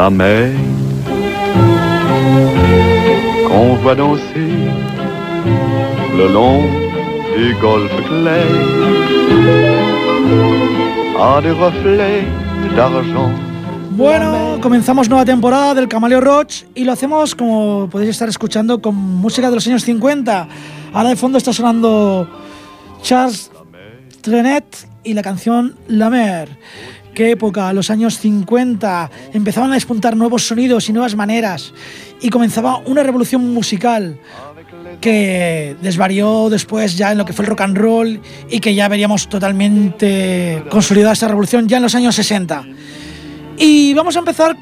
la mer qu'on voit danser le long du golfe clair a des reflets d'argent. Bueno, comenzamos nueva temporada del Camaleo Roach y lo hacemos como podéis estar escuchando con música de los años 50. Ahora de fondo está sonando Charles Trenet y la canción La Mer. Qué época, los años 50. Empezaban a despuntar nuevos sonidos y nuevas maneras y comenzaba una revolución musical que desvarió después ya en lo que fue el rock and roll y que ya veríamos totalmente consolidada esta revolución ya en los años 60. Y vamos a empezar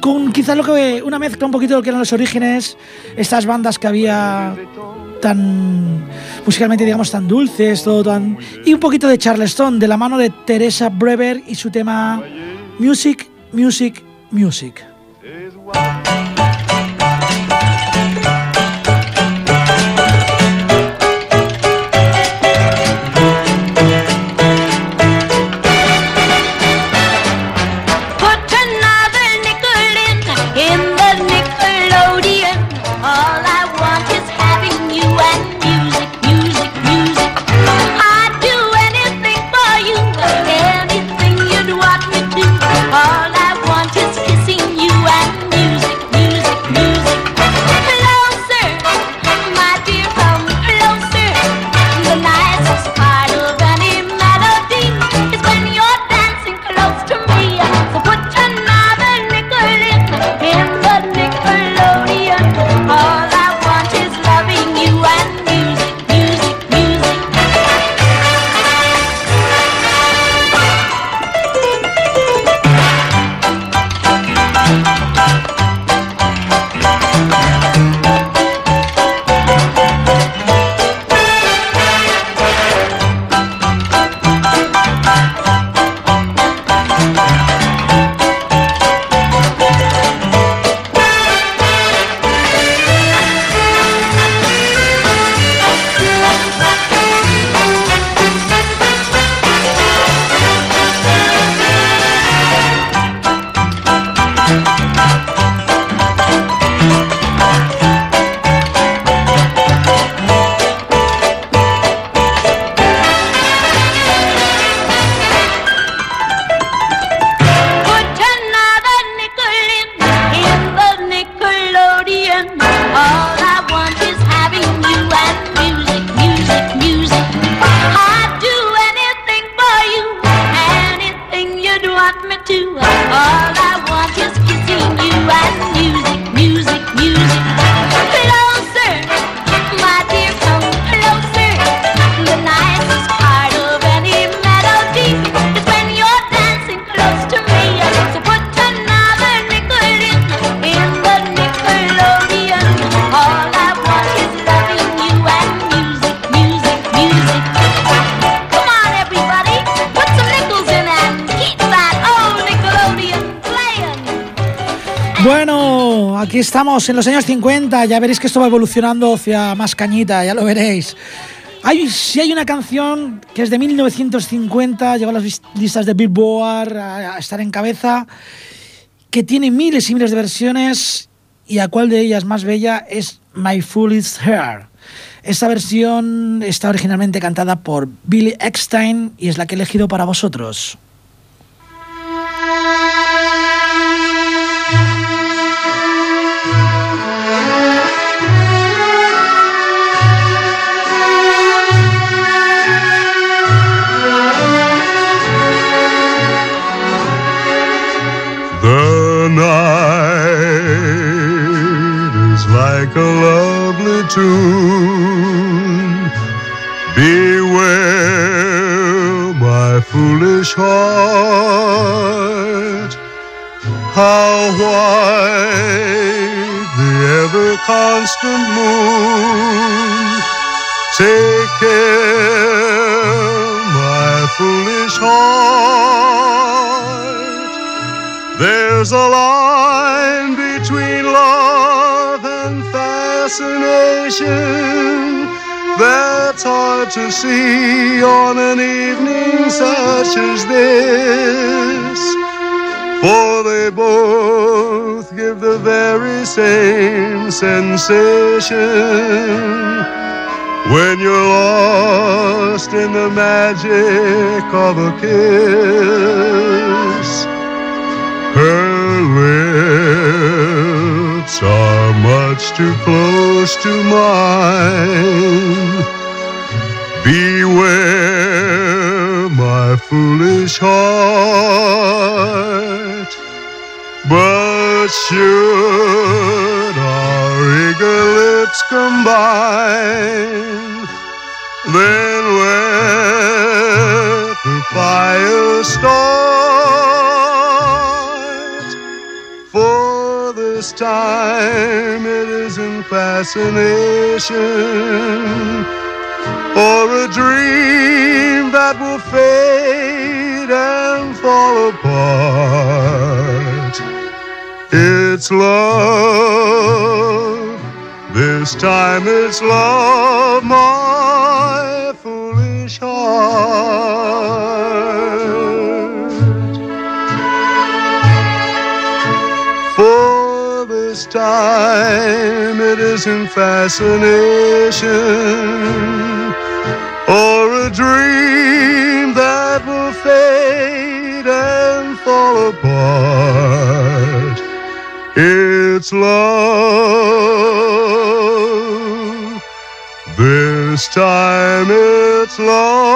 con quizás lo que una mezcla un poquito de lo que eran los orígenes, estas bandas que había tan musicalmente digamos tan dulces, todo tan y un poquito de Charleston de la mano de Teresa Brever y su tema Music, Music, Music. Estamos en los años 50, ya veréis que esto va evolucionando hacia más cañita, ya lo veréis. Hay, si hay una canción que es de 1950, llegó a las listas de Billboard a, a estar en cabeza, que tiene miles y miles de versiones y a cuál de ellas más bella es My Foolish Hair. Esta versión está originalmente cantada por Billy Eckstein y es la que he elegido para vosotros. Like a lovely tune. Beware, my foolish heart, how white the ever constant moon. Take care, my foolish heart. There's a line between love and fascination that's hard to see on an evening such as this. for they both give the very same sensation when you're lost in the magic of a kiss. Her lips are much too close to mine. Beware, my foolish heart. But should our eager lips combine, then time it isn't fascination or a dream that will fade and fall apart. It's love. This time it's love, my foolish heart. This time it isn't fascination or a dream that will fade and fall apart. It's love. This time it's love.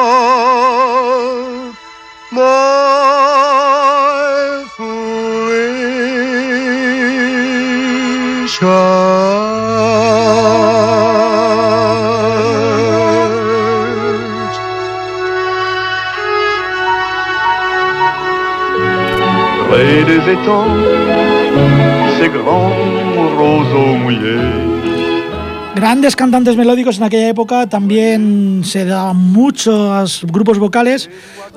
Grandes cantantes melódicos en aquella época también se daban muchos grupos vocales,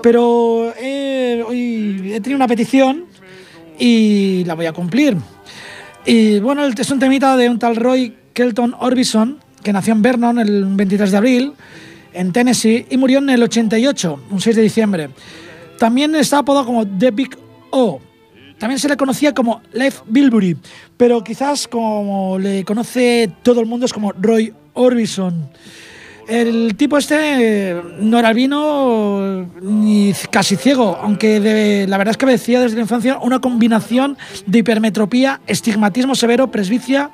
pero he, hoy he tenido una petición y la voy a cumplir. Y bueno, es un temita de un tal Roy Kelton Orbison, que nació en Vernon el 23 de abril, en Tennessee, y murió en el 88, un 6 de diciembre. También está apodado como The Big O. También se le conocía como Leif Bilbury, pero quizás como le conoce todo el mundo es como Roy Orbison. El tipo este eh, no era albino ni casi ciego, aunque la verdad es que decía desde la infancia una combinación de hipermetropía, estigmatismo severo, presbicia,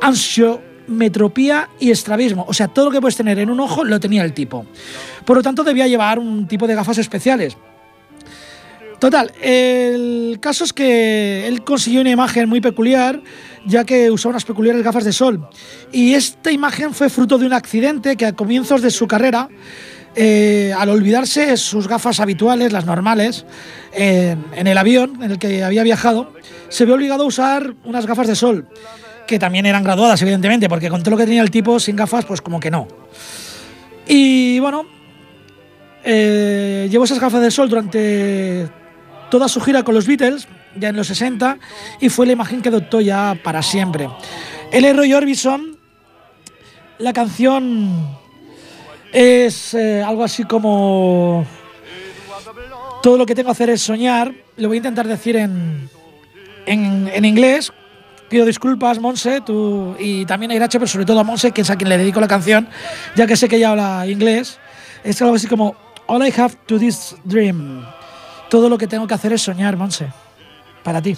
ansiometropía y estrabismo. O sea, todo lo que puedes tener en un ojo lo tenía el tipo. Por lo tanto, debía llevar un tipo de gafas especiales. Total, el caso es que él consiguió una imagen muy peculiar, ya que usaba unas peculiares gafas de sol. Y esta imagen fue fruto de un accidente que a comienzos de su carrera, eh, al olvidarse sus gafas habituales, las normales, en, el avión en el que había viajado, se vio obligado a usar unas gafas de sol, que también eran graduadas, evidentemente, porque con todo lo que tenía el tipo sin gafas, pues como que no. Y bueno, eh, llevó esas gafas de sol durante toda su gira con los Beatles, ya en los 60, y fue la imagen que adoptó ya para siempre. Es Roy Orbison, la canción es eh, algo así como todo lo que tengo que hacer es soñar, lo voy a intentar decir en, en, en inglés. Pido disculpas, Monse, tú y también a Irache, pero sobre todo a Monse, que es a quien le dedico la canción, ya que sé que ella habla inglés. Es algo así como All I have to this dream. Todo lo que tengo que hacer es soñar, Monse. Para ti.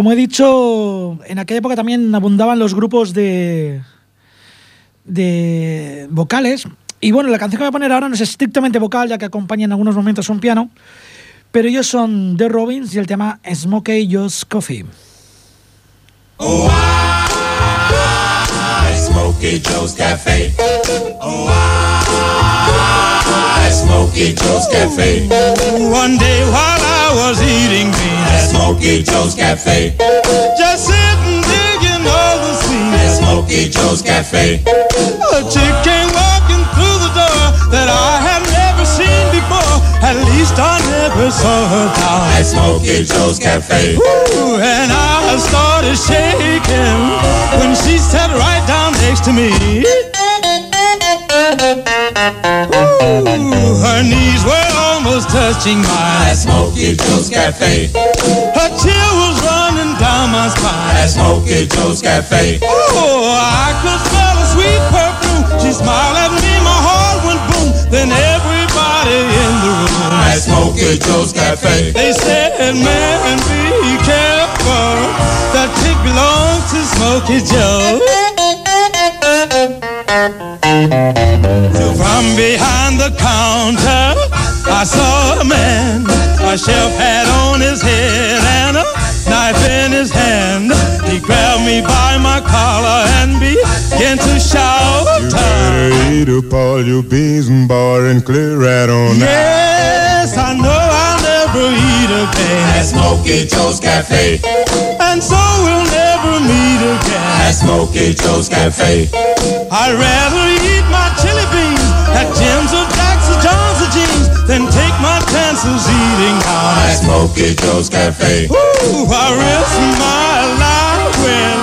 Como he dicho, en aquella época también abundaban los grupos de, de vocales. Y bueno, la canción que voy a poner ahora no es estrictamente vocal, ya que acompaña en algunos momentos un piano. Pero ellos son The Robins y el tema Smokey Joe's Coffee. Smokey Joe's Cafe. Oh, I, Smokey Joe's Cafe. One day while I was eating beans at Smokey Joe's Cafe, just sitting digging all the scenes at Smokey Joe's Cafe, a chick came walking through the door that I had never seen before. At least I never saw her down at Smokey Joe's Cafe. Ooh, and I started shaking when she sat right down to me. Ooh, her knees were almost touching mine at Smokey Joe's Cafe. Her chill was running down my spine at Smokey Joe's Cafe. Oh, I could smell a sweet perfume. She smiled at me, my heart went boom. Then everybody in the room at Smokey Joe's Cafe. They said, man, be careful. That chick belongs to Smokey Joe. So from behind the counter, I saw a man. A shelf hat on his head and a knife in his hand. He grabbed me by my collar and began to shout. You better eat up all your beans and bar and clear right on Yes, I know I'll never eat again at Smokey Joe's Cafe. And so we'll never meet again at Smokey Joe's Cafe. I'd rather eat my chili beans at Jim's or Jack's or John's or Jeans than take my chances eating out at Smokey Joe's Cafe. Ooh, I risk my life when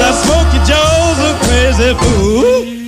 that Smokey Joe's a crazy fool.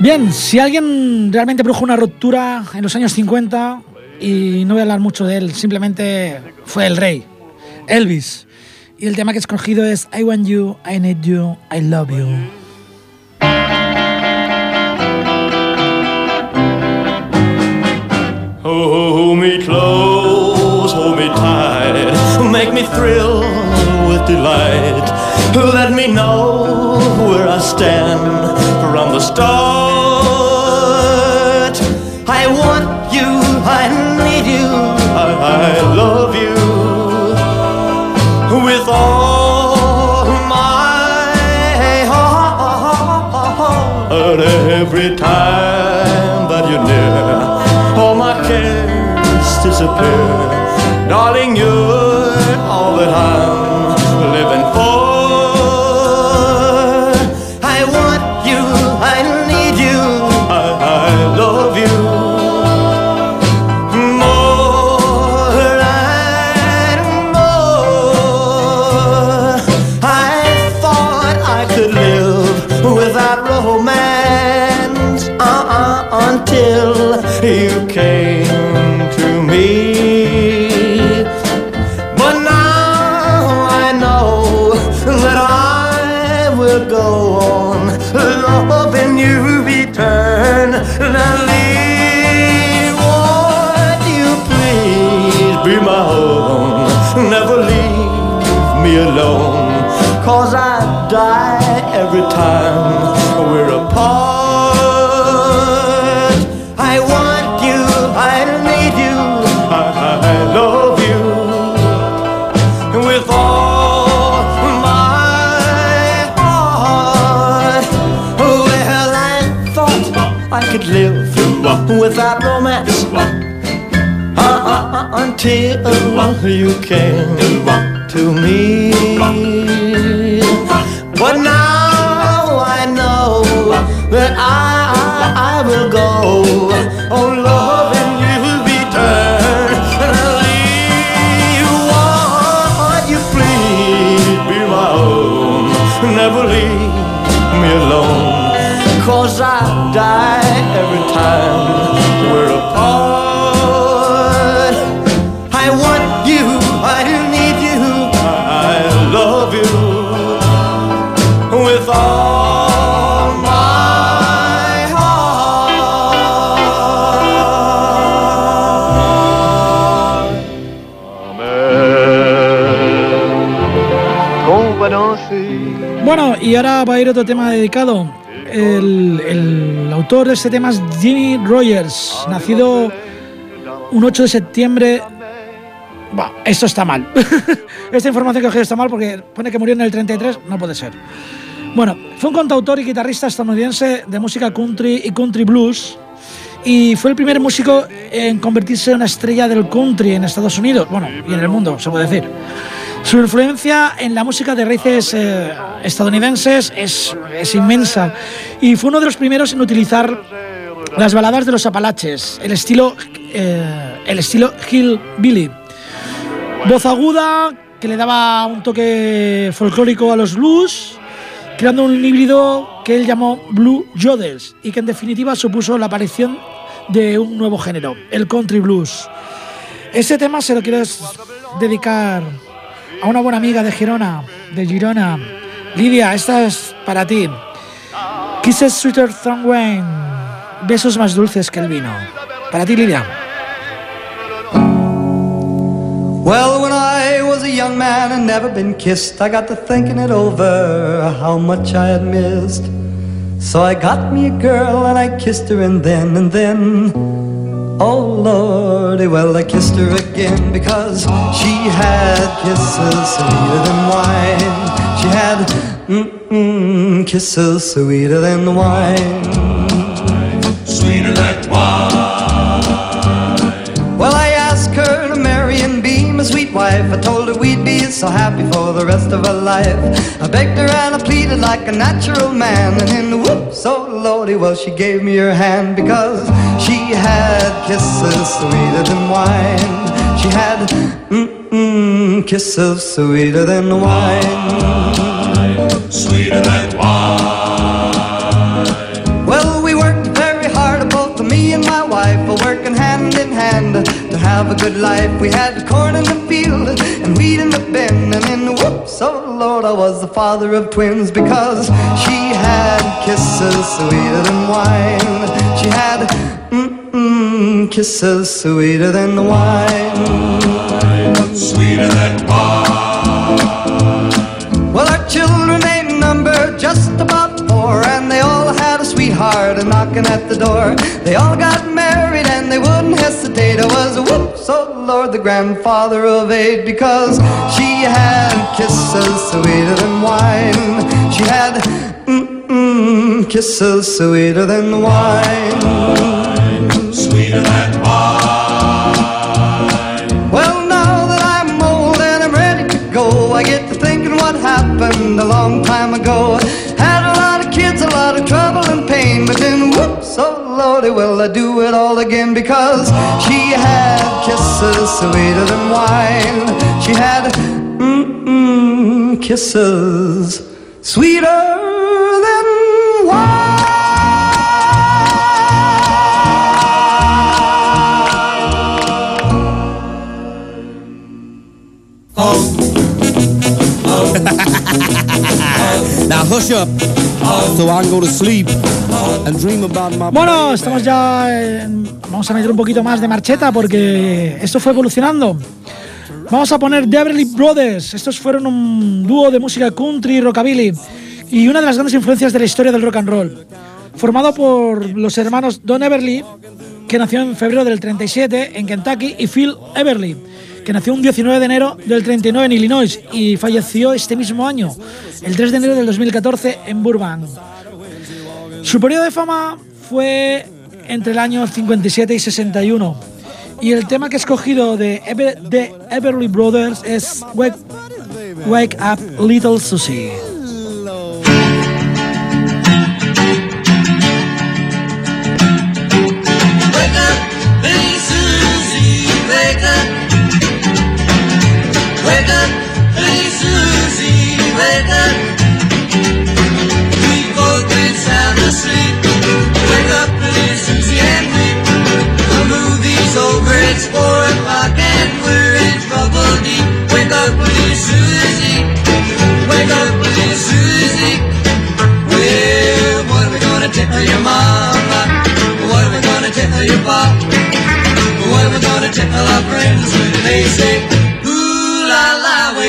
Bien, si alguien realmente produjo una ruptura en los años 50, y no voy a hablar mucho de él, simplemente fue el rey, Elvis. Y el tema que he escogido es I Want You, I Need You, I Love You. Hold me close, hold me tight, make me thrill with delight. Let me know where I stand from the start. dear. Darling, you could live without romance. Uh, uh, until you came to me. But now I know that I, I will go. On Bueno, y ahora va a ir otro tema dedicado. El, el autor de este tema es Jimmy Rogers, nacido un 8 de septiembre. Bah, esto está mal. Esta información que os está mal porque pone que murió en el 33, no puede ser. Bueno, fue un cantautor y guitarrista estadounidense de música country y country blues. Y fue el primer músico en convertirse en una estrella del country en Estados Unidos, bueno, y en el mundo, se puede decir. Su influencia en la música de raíces eh, estadounidenses es, inmensa y fue uno de los primeros en utilizar las baladas de los Apalaches, el estilo, eh, el estilo hillbilly. Voz aguda que le daba un toque folclórico a los blues, creando un híbrido que él llamó Blue Jodels y que en definitiva supuso la aparición de un nuevo género, el country blues. Ese tema se lo quiero dedicar a una buena amiga de Girona, de Girona. Lidia, esta es para ti. Kisses sweeter than wine. Besos más dulces que el vino. Para ti, Lidia. Well, when I was a young man and never been kissed, I got to thinking it over, how much I had missed. So I got me a girl and I kissed her and then and then. Oh lordy, well I kissed her again because she had kisses sweeter than wine. She had mm-mm, kisses sweeter than wine. Sweeter than wine. Well, I asked her to marry and be my sweet wife. I told her we'd be so happy for the rest of her life. I begged her and I pleaded like a natural man. And in the whoops, so lordy, well, she gave me her hand because she had kisses sweeter than wine. She had mm-mm, kisses sweeter than wine. Sweeter than wine. Have a good life. We had corn in the field and wheat in the bin, and in the whoops, oh Lord, I was the father of twins because she had kisses sweeter than wine. She had mm-mm, kisses sweeter than the wine. Sweeter than wine. Well, our children ain't numbered just about four, and they all had a sweetheart a knocking at the door. They all got they wouldn't hesitate. I was a whoops, oh Lord, the grandfather of eight, because she had kisses sweeter than wine. She had mm-mm, kisses sweeter than wine. Sweeter than wine. Well, now that I'm old and I'm ready to go, I get to thinking what happened a long time ago. Lordy, will I do it all again because she had kisses sweeter than wine. She had mm-mm, kisses sweeter than wine. Now hush up, so I can go to sleep and dream about my. Bueno, estamos ya. en- vamos a meter un poquito más de marcheta porque esto fue evolucionando. Vamos a poner The Everly Brothers. Estos fueron un dúo de música country y rockabilly y una de las grandes influencias de la historia del rock and roll. Formado por los hermanos Don Everly, que nació en febrero del 37 en Kentucky, y Phil Everly, que nació un 19 de enero del 39 en Illinois y falleció este mismo año, el 3 de enero del 2014 en Burbank. Su periodo de fama fue entre el año 57 y 61. Y el tema que he escogido de, Ever- Everly Brothers es Wake, Wake Up Little Susie.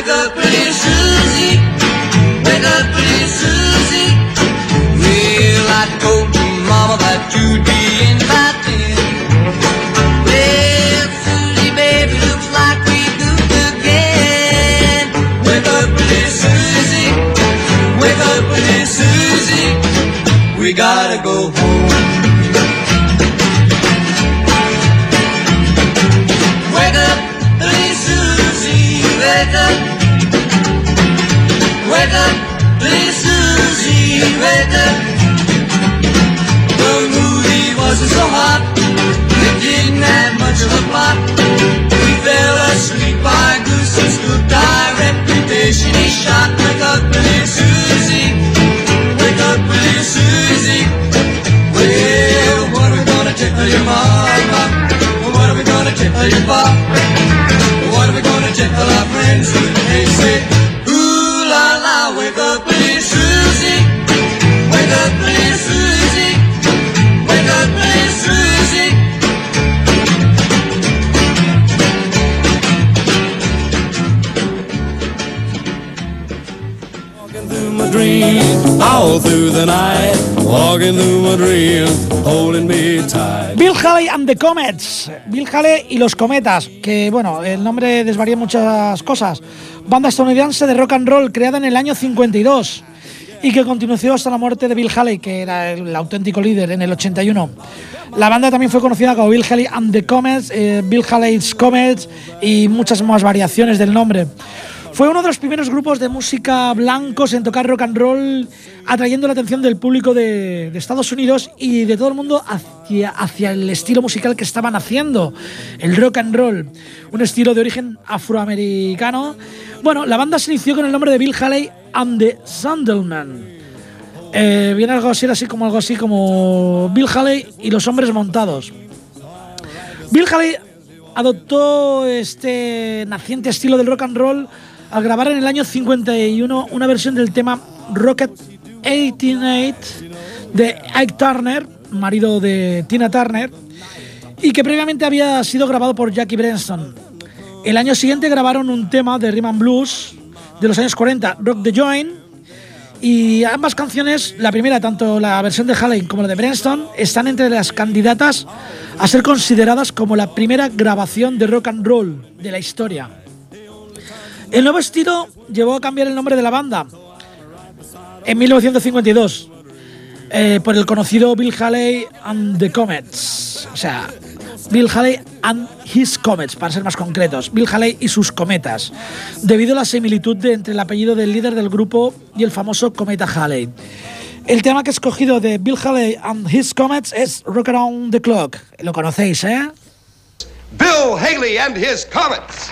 La, Susie. The movie wasn't so hot, it didn't have much of a plot. And the Comets. Bill Haley y los Cometas, que bueno, el nombre desvaría muchas cosas. Banda estadounidense de rock and roll creada en el año 52 y que continuó hasta la muerte de Bill Haley, que era el auténtico líder en el 81. La banda también fue conocida como Bill Haley and the Comets, eh, Bill Haley's Comets y muchas más variaciones del nombre. Fue uno de los primeros grupos de música blancos en tocar rock and roll, atrayendo la atención del público de, Estados Unidos y de todo el mundo hacia, el estilo musical que estaban haciendo, el rock and roll, un estilo de origen afroamericano. Bueno, la banda se inició con el nombre de Bill Haley and the Sandalman. Eh, viene algo así, así como algo así como Bill Haley y los hombres montados. Bill Haley adoptó este naciente estilo del rock and roll al grabar en el año 51 una versión del tema Rocket 88 de Ike Turner, marido de Tina Turner, y que previamente había sido grabado por Jackie Branson. El año siguiente grabaron un tema de Rhythm and Blues de los años 40, Rock the Joint, y ambas canciones, la primera, tanto la versión de Haley como la de Brenston, están entre las candidatas a ser consideradas como la primera grabación de rock and roll de la historia. El nuevo estilo llevó a cambiar el nombre de la banda en 1952 eh, por el conocido Bill Haley and the Comets. O sea, Bill Haley and his Comets, para ser más concretos. Bill Haley y sus cometas, debido a la similitud entre el apellido del líder del grupo y el famoso cometa Haley. El tema que he escogido de Bill Haley and his Comets es Rock Around the Clock. Lo conocéis, ¿eh? Bill Haley and his Comets.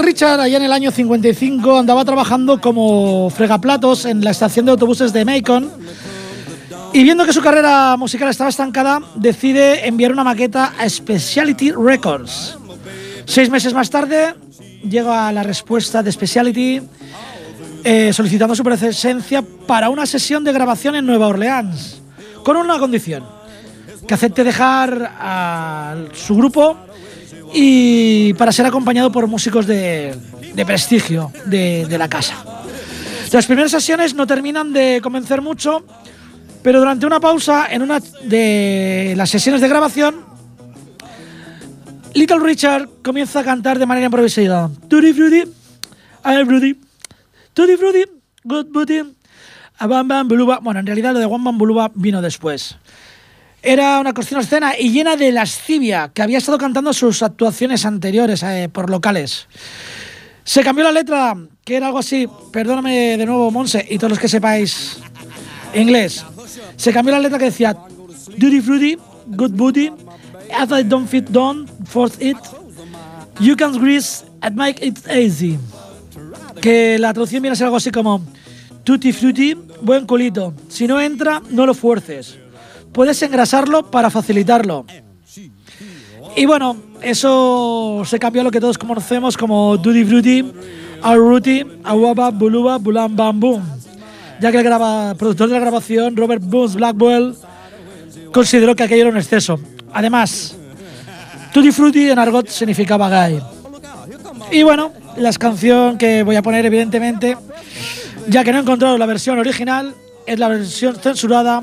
Richard, allá en el año 55, andaba trabajando como fregaplatos en la estación de autobuses de Macon. Y viendo que su carrera musical estaba estancada, decide enviar una maqueta a Speciality Records. Seis meses más tarde, llega la respuesta de Speciality eh, solicitando su presencia para una sesión de grabación en Nueva Orleans, con una condición, que acepte dejar a su grupo y para ser acompañado por músicos de, de prestigio de, de la casa. Las primeras sesiones no terminan de convencer mucho, pero durante una pausa en una de las sesiones de grabación, Little Richard comienza a cantar de manera improvisada. Tutti frutti, I'm frutti, tutti frutti, good booty, a bam bam buluba. Bueno, en realidad lo de One Bam Buluba vino después. Era una cocina escena y llena de lascivia que había estado cantando sus actuaciones anteriores eh, por locales. Se cambió la letra, que era algo así, perdóname de nuevo, Monse, y todos los que sepáis inglés. Se cambió la letra que decía Duty Fruity, Good Booty, As I don't fit down, force it, You can grease and make it easy. Que la traducción viene a ser algo así como Tutti Frutti, buen culito. Si no entra, no lo fuerces. Puedes engrasarlo para facilitarlo. Y bueno, eso se cambió a lo que todos conocemos como Duty Fruity, Aruti, Awaba, Buluba, Bulam Bam Boom. Ya que el graba- productor de la grabación, Robert Boones Blackwell, consideró que aquello era un exceso. Además, Tutti Frutti en argot significaba gay. Y bueno, la canción que voy a poner, evidentemente, ya que no he encontrado la versión original, es la versión censurada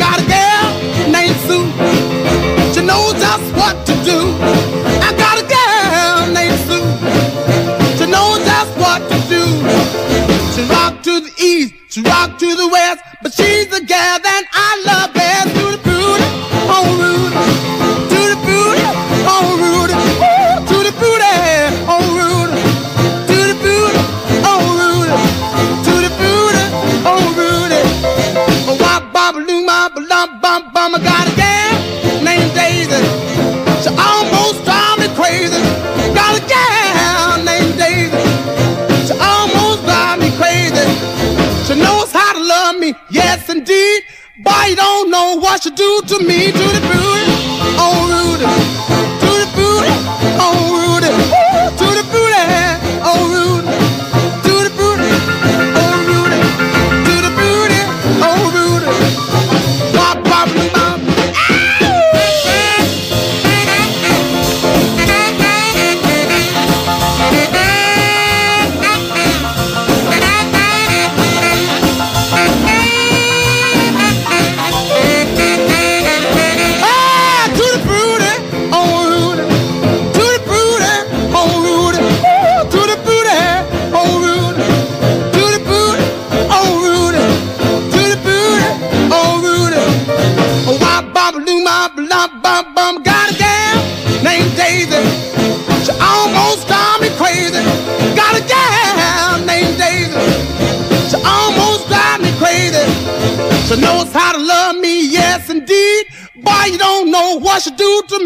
know what you do to me. To the booty,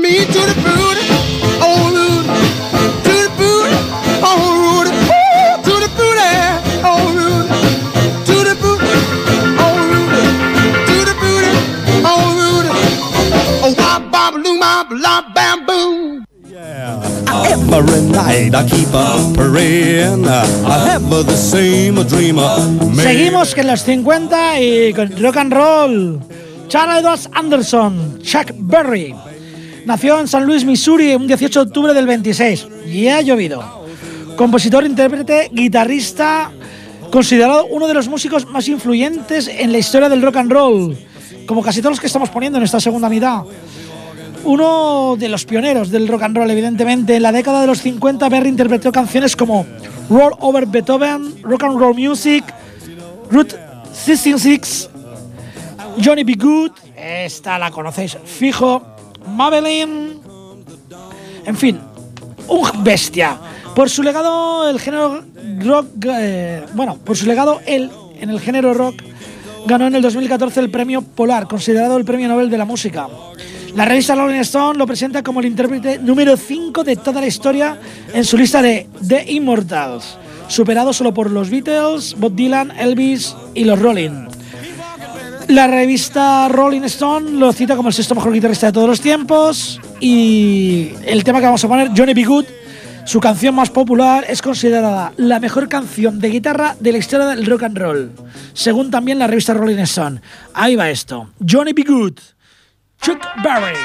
me, to the booty, oh Rudy, to the booty, oh Rudy, Ooh, to the booty, oh Rudy, to the booty, oh Rudy, to the booty, oh Rudy, oh wop bop loo ma blah bam boom. Every night I keep a praying. I have the same dream. Seguimos que en los 50 y con rock and roll. Charles Edwards Anderson, Chuck Berry. Nació en San Luis, Missouri, un 18 de octubre del 26. Y ha llovido. Compositor, intérprete, guitarrista, considerado uno de los músicos más influyentes en la historia del rock and roll. Como casi todos los que estamos poniendo en esta segunda mitad. Uno de los pioneros del rock and roll, evidentemente. En la década de los 50, Berry interpretó canciones como Roll Over Beethoven, Rock and Roll Music, Route 66, Johnny B. Good, esta la conocéis fijo, Maybelline, en fin, un bestia. Por su legado, el género rock, eh, bueno, por su legado, él, en el género rock, ganó en el 2014 el premio Polar, considerado el premio Nobel de la música. La revista Rolling Stone lo presenta como el intérprete número 5 de toda la historia en su lista de The Immortals, superado solo por los Beatles, Bob Dylan, Elvis y los Rolling. La revista Rolling Stone lo cita como el sexto mejor guitarrista de todos los tiempos y el tema que vamos a poner, Johnny B. Good, su canción más popular, es considerada la mejor canción de guitarra de la historia del rock and roll, según también la revista Rolling Stone. Ahí va esto, Johnny B. Good. Chuck Berry.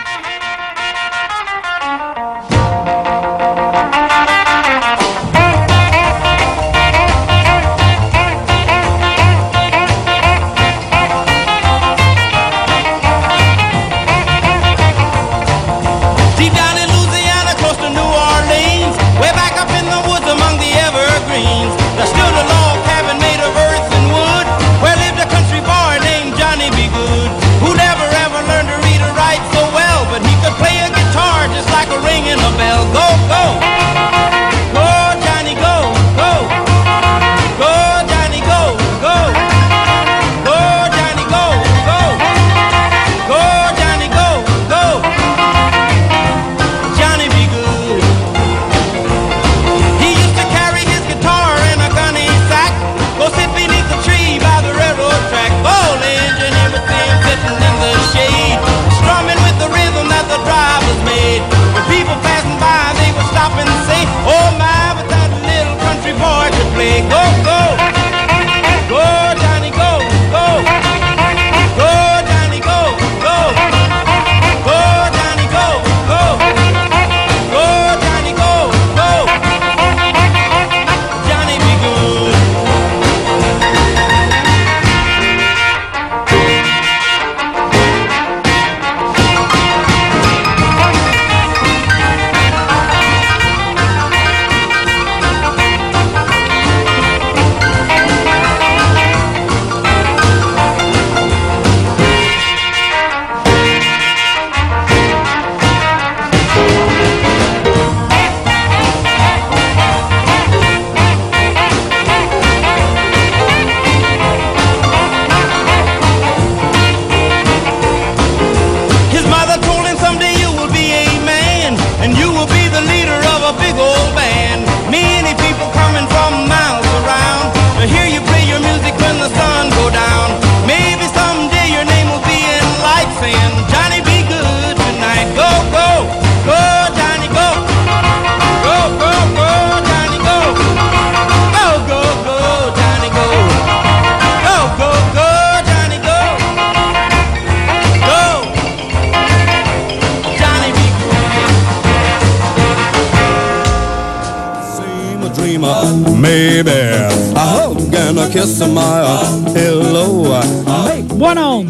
Bueno,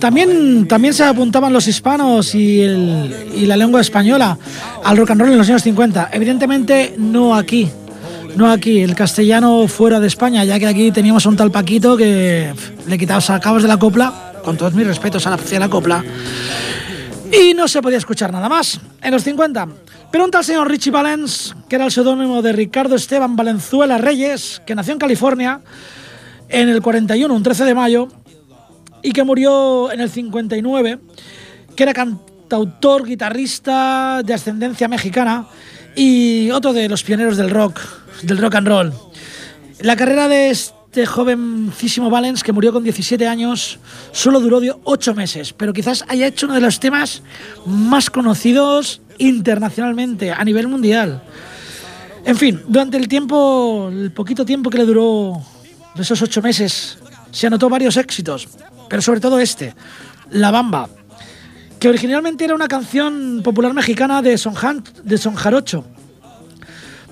también, también se apuntaban los hispanos y, la lengua española al rock and roll en los años 50. Evidentemente no aquí, no aquí, el castellano fuera de España, ya que aquí teníamos un tal Paquito que le quitabas sacabas de la copla, con todos mis respetos a la, la copla, y no se podía escuchar nada más en los 50. Pero un tal señor Richie Valens, que era el seudónimo de Ricardo Esteban Valenzuela Reyes, que nació en California en el 41, un 13 de mayo, y que murió en el 59, que era cantautor, guitarrista de ascendencia mexicana y otro de los pioneros del rock, del rock and roll. La carrera de este jovencísimo Valens, que murió con 17 años, solo duró 8 meses, pero quizás haya hecho uno de los temas más conocidos internacionalmente, a nivel mundial. En fin, durante el tiempo, el poquito tiempo que le duró de esos 8 meses, se anotó varios éxitos, pero sobre todo este, La Bamba, que originalmente era una canción popular mexicana de Son, de Jarocho.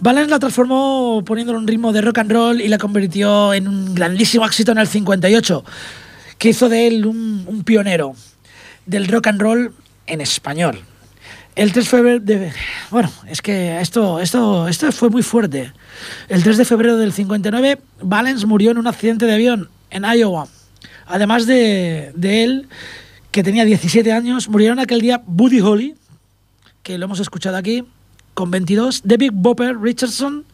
Valens la transformó poniéndole un ritmo de rock and roll y la convirtió en un grandísimo éxito en el 58, que hizo de él un, un pionero del rock and roll en español. El 3 de febrero de... Bueno, es que esto, esto, esto fue muy fuerte. El 3 de febrero del 59, Valens murió en un accidente de avión en Iowa. Además de, él, que tenía 17 años, murieron aquel día Buddy Holly, que lo hemos escuchado aquí, con 22, David Bopper Richardson,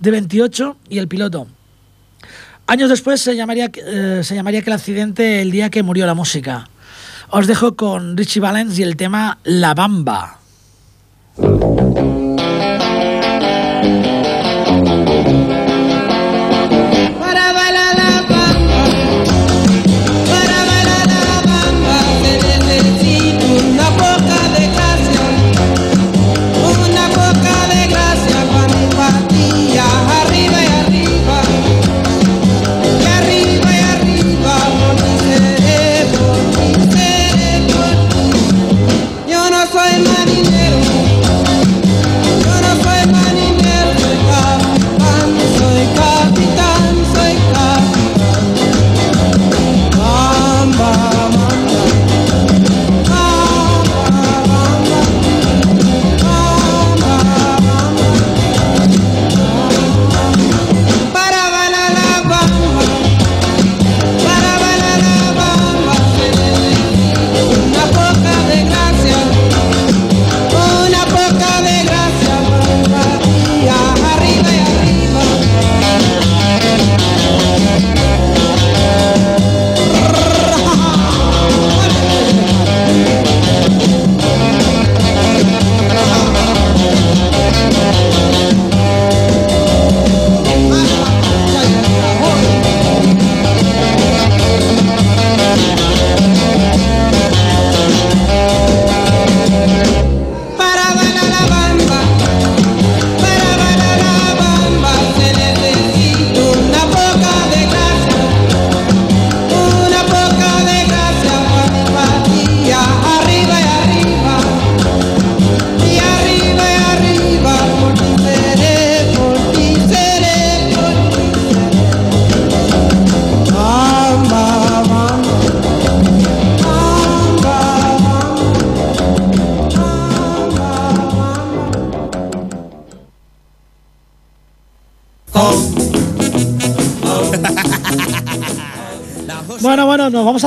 de 28, y el piloto. Años después se llamaría, eh, se llamaría aquel accidente el día que murió la música. Os dejo con Richie Valens y el tema La Bamba.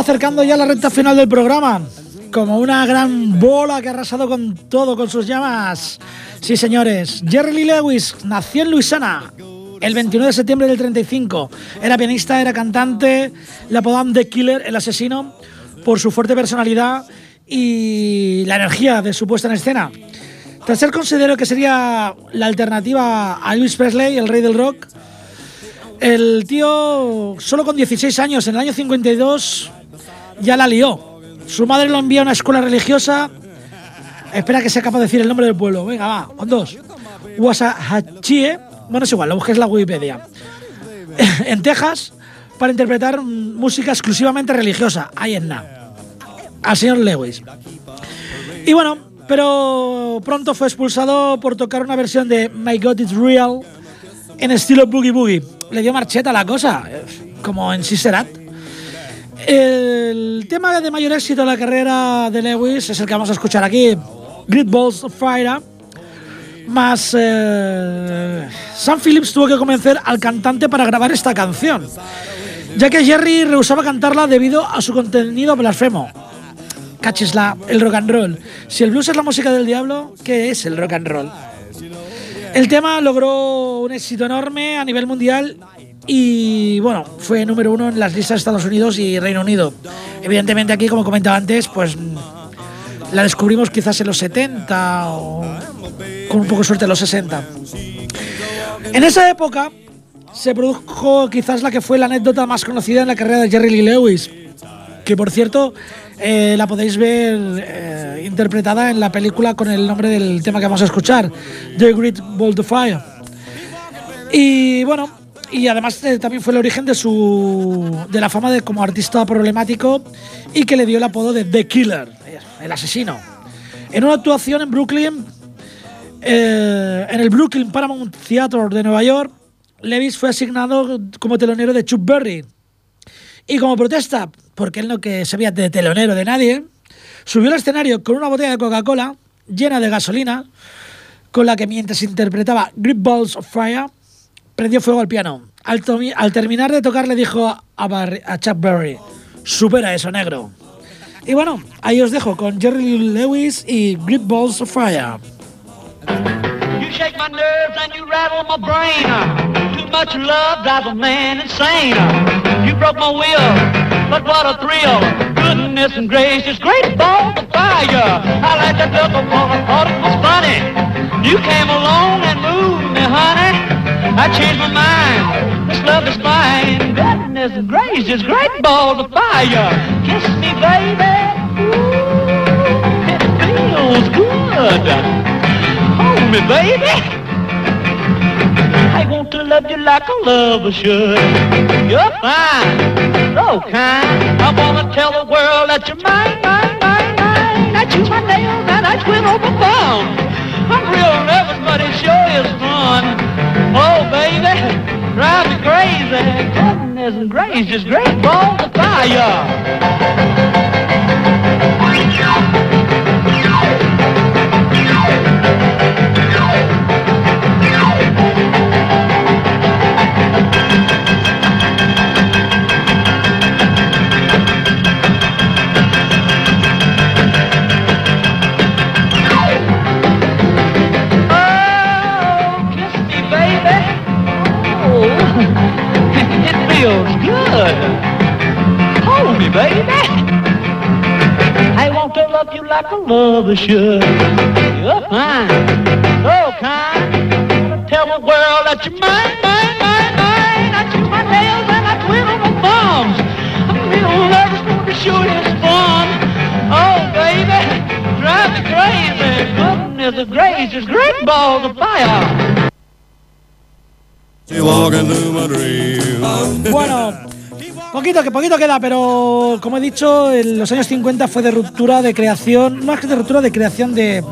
Acercando ya a la recta final del programa. Como una gran bola que ha arrasado con todo, con sus llamas. Sí, señores. Jerry Lee Lewis nació en Luisiana el 29 de septiembre del 35. Era pianista, era cantante, le apodaban The Killer, el asesino, por su fuerte personalidad y la energía de su puesta en escena. Tras ser considero que sería la alternativa a Elvis Presley, el rey del rock, el tío, solo con 16 años, en el año 52, ya la lió. Su madre lo envía a una escuela religiosa. Espera que sea capaz de decir el nombre del pueblo. Venga, va, con dos. Wasahachie. Bueno, es igual, lo busques en la Wikipedia. en Texas, para interpretar música exclusivamente religiosa. Ahí en nada. Al señor Lewis. Y bueno, pero pronto fue expulsado por tocar una versión de My God It's Real en estilo Boogie Boogie. Le dio marcheta a la cosa, eh, como en Sisterat. El tema de mayor éxito de la carrera de Lewis es el que vamos a escuchar aquí, Great Balls of Fire. Más eh, Sam Phillips tuvo que convencer al cantante para grabar esta canción, ya que Jerry rehusaba cantarla debido a su contenido blasfemo. Cachisla, el rock and roll. Si el blues es la música del diablo, ¿qué es el rock and roll? El tema logró un éxito enorme a nivel mundial y bueno, fue número uno en las listas de Estados Unidos y Reino Unido. Evidentemente aquí, como comentaba antes, pues mm, la descubrimos quizás en los 70 o con un poco de suerte en los 60. En esa época se produjo quizás la que fue la anécdota más conocida en la carrera de Jerry Lee Lewis, que por cierto eh, la podéis ver eh, interpretada en la película con el nombre del tema que vamos a escuchar, The Great Ball of Fire. Y bueno, y además eh, también fue el origen de su de la fama de como artista problemático y que le dio el apodo de The Killer, el asesino. En una actuación en Brooklyn, eh, en el Brooklyn Paramount Theater de Nueva York, Levis fue asignado como telonero de Chuck Berry. Y como protesta, porque él no que sabía de telonero de nadie, subió al escenario con una botella de Coca-Cola llena de gasolina, con la que mientras interpretaba Grip Balls of Fire, prendió fuego al piano. Al, al terminar de tocar le dijo a, a Chuck Berry, supera eso, negro. Y bueno, ahí os dejo con Jerry Lewis y Grip Balls of Fire. You shake my nerves and you rattle my brain. Too much love drives a man insane. You broke my will, but what a thrill. Goodness and gracious, great balls of fire. I like that look upon I thought it was funny. You came along and moved me, honey. I changed my mind. This love is fine. Goodness and gracious, great balls of fire. Kiss me, baby. Ooh, it feels good. Hold me, baby. To love you like a lover should. You're fine, so oh, kind. I wanna tell the world that you're mine, mine, mine, mine. I chew my nails and I twiddle my thumbs. I'm real nervous, but it sure is fun. Oh, baby, drive me crazy. Goodness gracious, great balls of fire. It feels good. Hold me, baby. I want to love you like a lover should. You're fine, so kind. Tell the world that you're mine, mine, mine, mine. I chew my nails and I twiddle my thumbs. I'm real nervous, it sure is fun. Oh, baby, drive me crazy. Goodness gracious, great balls of fire. Bueno, poquito que poquito queda, pero como he dicho, en los años 50 fue de ruptura de creación, más que de ruptura de creación de,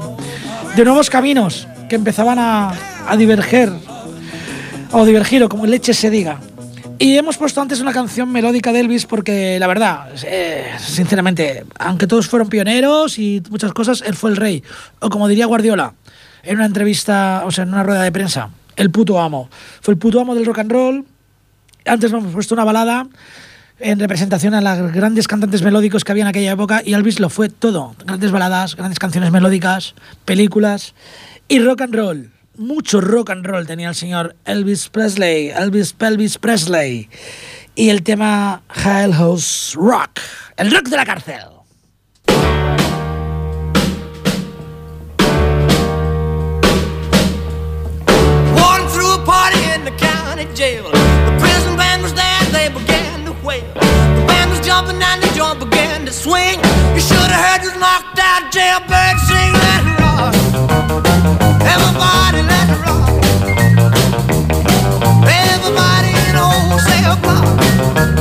de nuevos caminos que empezaban a, a diverger, o divergir, o como leche se diga. Y hemos puesto antes una canción melódica de Elvis porque la verdad, eh, sinceramente, aunque todos fueron pioneros y muchas cosas, él fue el rey. O como diría Guardiola en una entrevista, o sea, en una rueda de prensa, el puto amo. Fue el puto amo del rock and roll. Antes hemos puesto una balada en representación a las grandes cantantes melódicos que había en aquella época y Elvis lo fue todo. Grandes baladas, grandes canciones melódicas, películas y rock and roll. Mucho rock and roll tenía el señor Elvis Presley, Elvis Pelvis Presley. Y el tema Jailhouse Rock, el rock de la cárcel. County jail. The prison band was there, they began to wail. The band was jumping and the joint began to swing. You should have heard this knocked out jailbird sing. Let it rock. Everybody let it rock. Everybody in whole cell block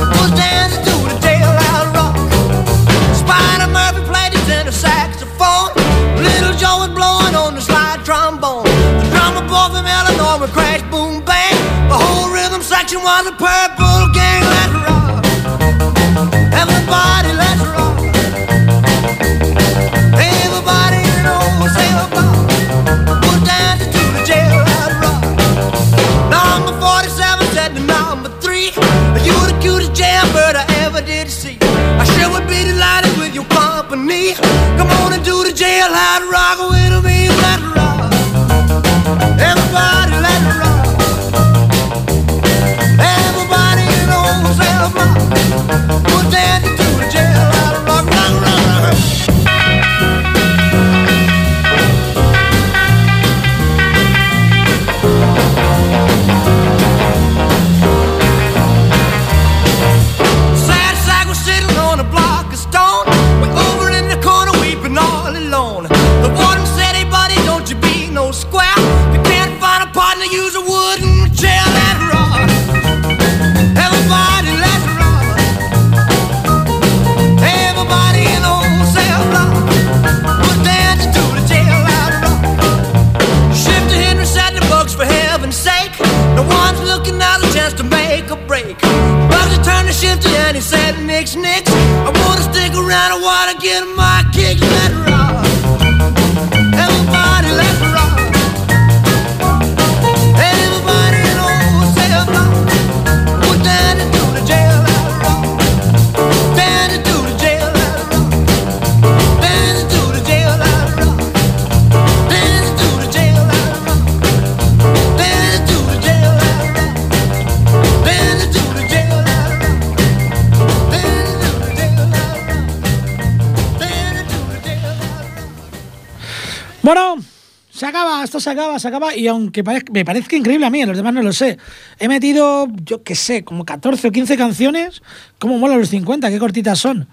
se acaba, esto se acaba, se acaba. Y aunque me parezca increíble a mí, a los demás no lo sé. He metido, yo qué sé, como 14 o 15 canciones. ¿Cómo mola los 50? Qué cortitas son.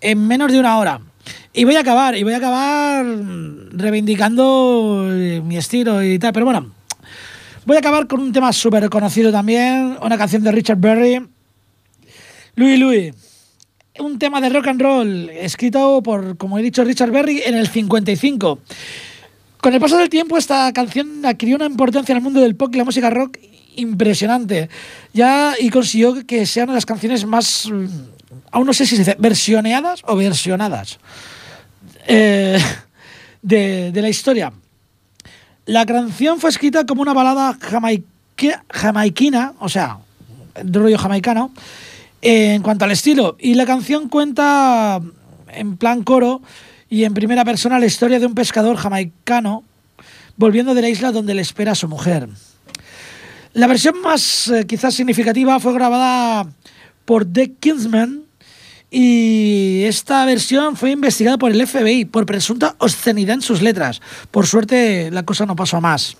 En menos de una hora. Y voy a acabar, y voy a acabar reivindicando eh, mi estilo y tal. Pero bueno, voy a acabar con un tema súper conocido también. Una canción de Richard Berry. Louis Louis. Un tema de rock and roll escrito por, como he dicho, Richard Berry en el 55. Con el paso del tiempo, esta canción adquirió una importancia en el mundo del pop y la música rock impresionante. Ya y consiguió que sea una de las canciones más. mm, Aún no sé si se dice versioneadas o versionadas eh, de, la historia. La canción fue escrita como una balada jamaiquina, o sea, de rollo jamaicano, en cuanto al estilo. Y la canción cuenta en plan coro y en primera persona la historia de un pescador jamaicano volviendo de la isla donde le espera su mujer. La versión más eh, quizás significativa fue grabada por The Kingsman y esta versión fue investigada por el FBI por presunta obscenidad en sus letras. Por suerte la cosa no pasó a más.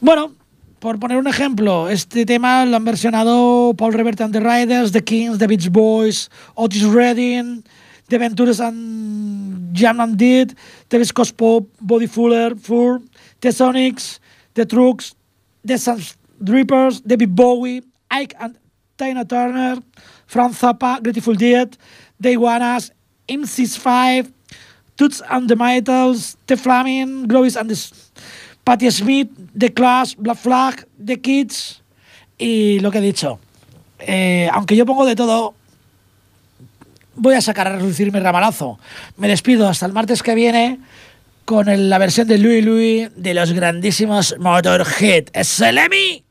Bueno, por poner un ejemplo, este tema lo han versionado Paul Revert and the Riders, The Kings, The Beach Boys, Otis Redding, The Ventures and Jam and Did, The Viscos Pop, Body Fuller, Fur, The Sonics, The Trucks, The Sun Drippers, David Bowie, Ike and Tina Turner, Frank Zappa, Grateful Dead, The Iguanas, MC5, Toots and the Metals, The Flaming, Grovis and the Patti Smith, The Clash, Black Flag, The Kids y lo que he dicho. Eh, aunque yo pongo de todo, voy a sacar a reducir mi ramalazo. Me despido hasta el martes que viene con la versión de Louis Louis de los grandísimos Motorhead. ¡Selemi!